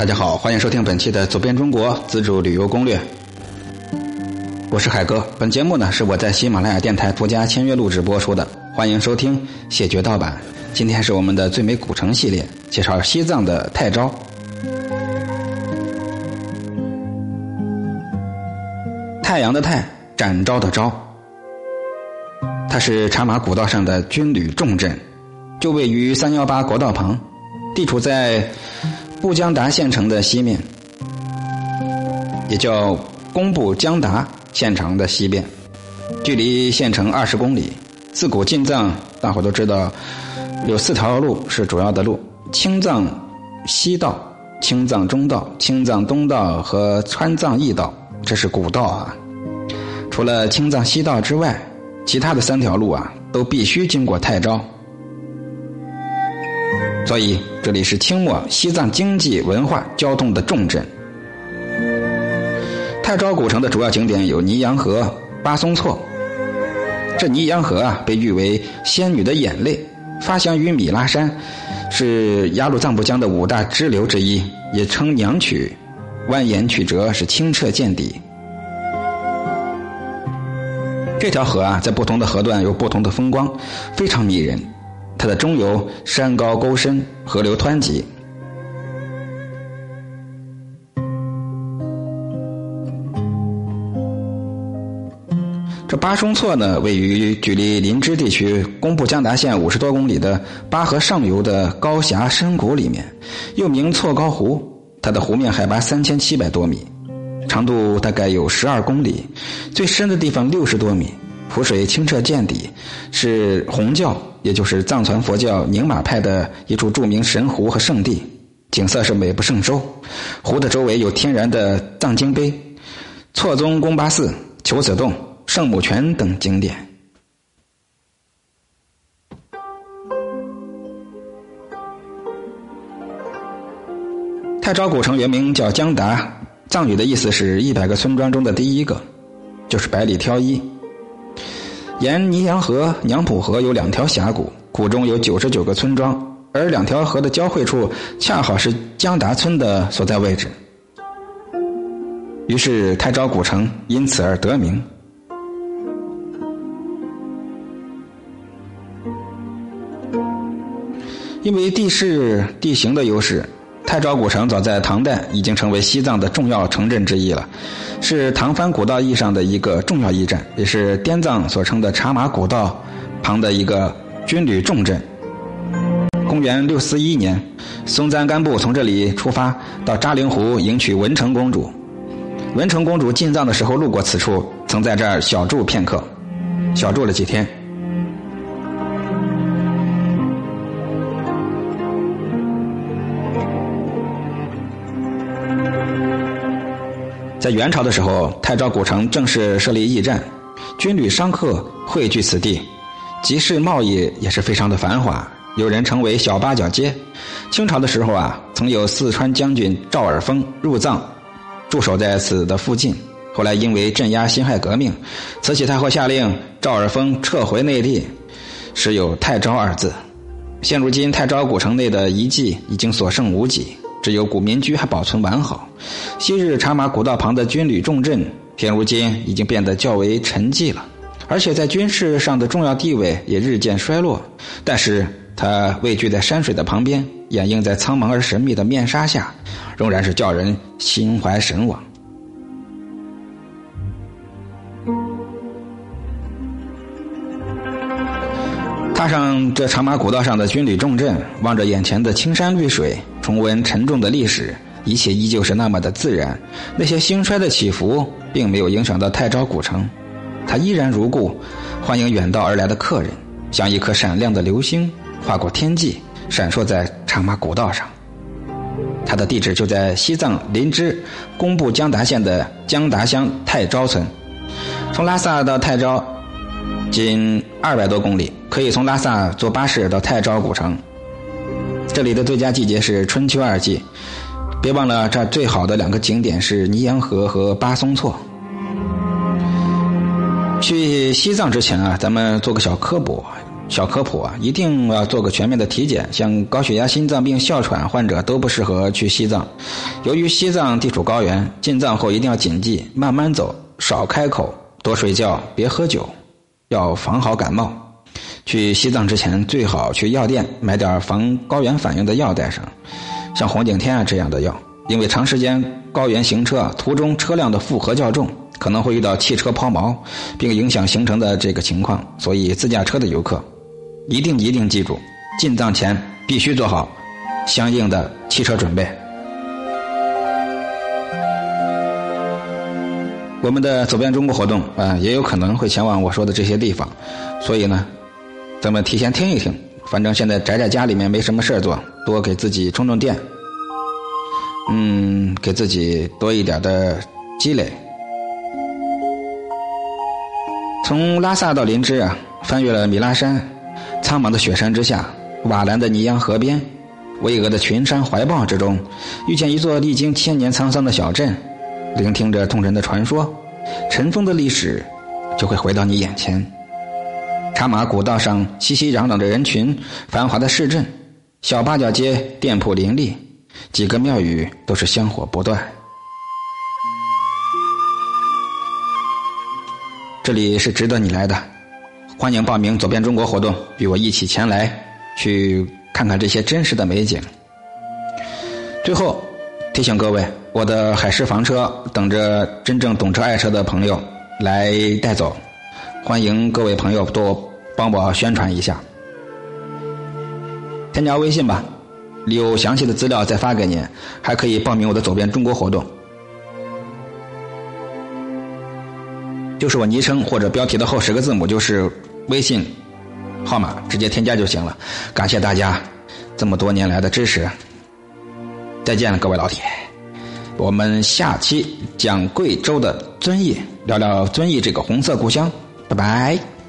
大家好，欢迎收听本期的《走遍中国自助旅游攻略》。我是海哥，本节目呢是我在喜马拉雅电台独家签约录制播出的，欢迎收听谢绝盗版。今天是我们的最美古城系列，介绍西藏的泰昭。太阳的太，展昭的昭，它是茶马古道上的军旅重镇，就位于三幺八国道旁，地处在布江达县城的西面，也叫工布江达县城的西边，距离县城二十公里。自古进藏，大伙都知道有四条路是主要的路：青藏西道、青藏中道、青藏东道和川藏驿道。这是古道啊。除了青藏西道之外，其他的三条路啊都必须经过泰昭。所以这里是清末西藏经济、文化、交通的重镇。泰昭古城的主要景点有尼洋河、巴松措。这尼洋河啊，被誉为仙女的眼泪，发祥于米拉山，是雅鲁藏布江的五大支流之一，也称娘曲，蜿蜒曲折，是清澈见底。这条河啊，在不同的河段有不同的风光，非常迷人。它的中游山高沟深，河流湍急。这巴松措呢，位于距离林芝地区工布江达县五十多公里的巴河上游的高峡深谷里面，又名错高湖。它的湖面海拔三千七百多米，长度大概有十二公里，最深的地方六十多米，湖水清澈见底，是红教，也就是藏传佛教宁玛派的一处著名神湖和圣地，景色是美不胜收。湖的周围有天然的藏经碑、错宗宫巴寺、求子洞。圣母泉等景点。太昭古城原名叫江达，藏语的意思是一百个村庄中的第一个，就是百里挑一。沿尼洋河、娘浦河有两条峡谷，谷中有九十九个村庄，而两条河的交汇处恰好是江达村的所在位置，于是太昭古城因此而得名。因为地势地形的优势，太昭古城早在唐代已经成为西藏的重要城镇之一了，是唐蕃古道意义上的一个重要驿站，也是滇藏所称的茶马古道旁的一个军旅重镇。公元六四一年，松赞干布从这里出发到扎陵湖迎娶文成公主。文成公主进藏的时候路过此处，曾在这儿小住片刻，小住了几天。在元朝的时候，太昭古城正式设立驿站，军旅商客汇聚此地，集市贸易也是非常的繁华，有人称为小八角街。清朝的时候啊，曾有四川将军赵尔丰入藏，驻守在此的附近。后来因为镇压辛亥革命，慈禧太后下令赵尔丰撤回内地，时有太昭二字。现如今，太昭古城内的遗迹已经所剩无几。只有古民居还保存完好，昔日茶马古道旁的军旅重镇，现如今已经变得较为沉寂了，而且在军事上的重要地位也日渐衰落。但是它位居在山水的旁边，掩映在苍茫而神秘的面纱下，仍然是叫人心怀神往。踏上这茶马古道上的军旅重镇，望着眼前的青山绿水，重温沉重的历史，一切依旧是那么的自然。那些兴衰的起伏，并没有影响到泰昭古城，它依然如故，欢迎远道而来的客人，像一颗闪亮的流星划过天际，闪烁在茶马古道上。它的地址就在西藏林芝工布江达县的江达乡泰昭村，从拉萨到泰昭。仅二百多公里，可以从拉萨坐巴士到泰昭古城。这里的最佳季节是春秋二季。别忘了，这最好的两个景点是尼洋河和巴松措。去西藏之前啊，咱们做个小科普：小科普啊，一定要做个全面的体检。像高血压、心脏病、哮喘患者都不适合去西藏。由于西藏地处高原，进藏后一定要谨记慢慢走，少开口，多睡觉，别喝酒，要防好感冒。去西藏之前，最好去药店买点防高原反应的药带上，像红景天啊这样的药。因为长时间高原行车，途中车辆的负荷较重，可能会遇到汽车抛锚，并影响行程的这个情况，所以自驾车的游客一定一定记住，进藏前必须做好相应的汽车准备。我们的走遍中国活动啊，也有可能会前往我说的这些地方，所以呢，咱们提前听一听。反正现在宅在家里面没什么事做，多给自己充充电。嗯，给自己多一点的积累。从拉萨到林芝啊，翻越了米拉山，苍茫的雪山之下，瓦蓝的尼洋河边，巍峨的群山怀抱之中，遇见一座历经千年沧桑的小镇，聆听着动人的传说，尘封的历史就会回到你眼前。茶马古道上熙熙攘攘的人群，繁华的市镇，小八角街店铺林立。几个庙宇都是香火不断，这里是值得你来的。欢迎报名走遍中国活动，与我一起前来，去看看这些真实的美景。最后提醒各位，我的海狮房车等着真正懂车爱车的朋友来带走，欢迎各位朋友多帮我宣传一下，添加微信吧。有详细的资料再发给您，还可以报名我的走遍中国活动，就是我昵称或者标题的后十个字母就是微信号码，直接添加就行了。感谢大家这么多年来的支持，再见了各位老铁，我们下期讲贵州的遵义，聊聊遵义这个红色故乡，拜拜。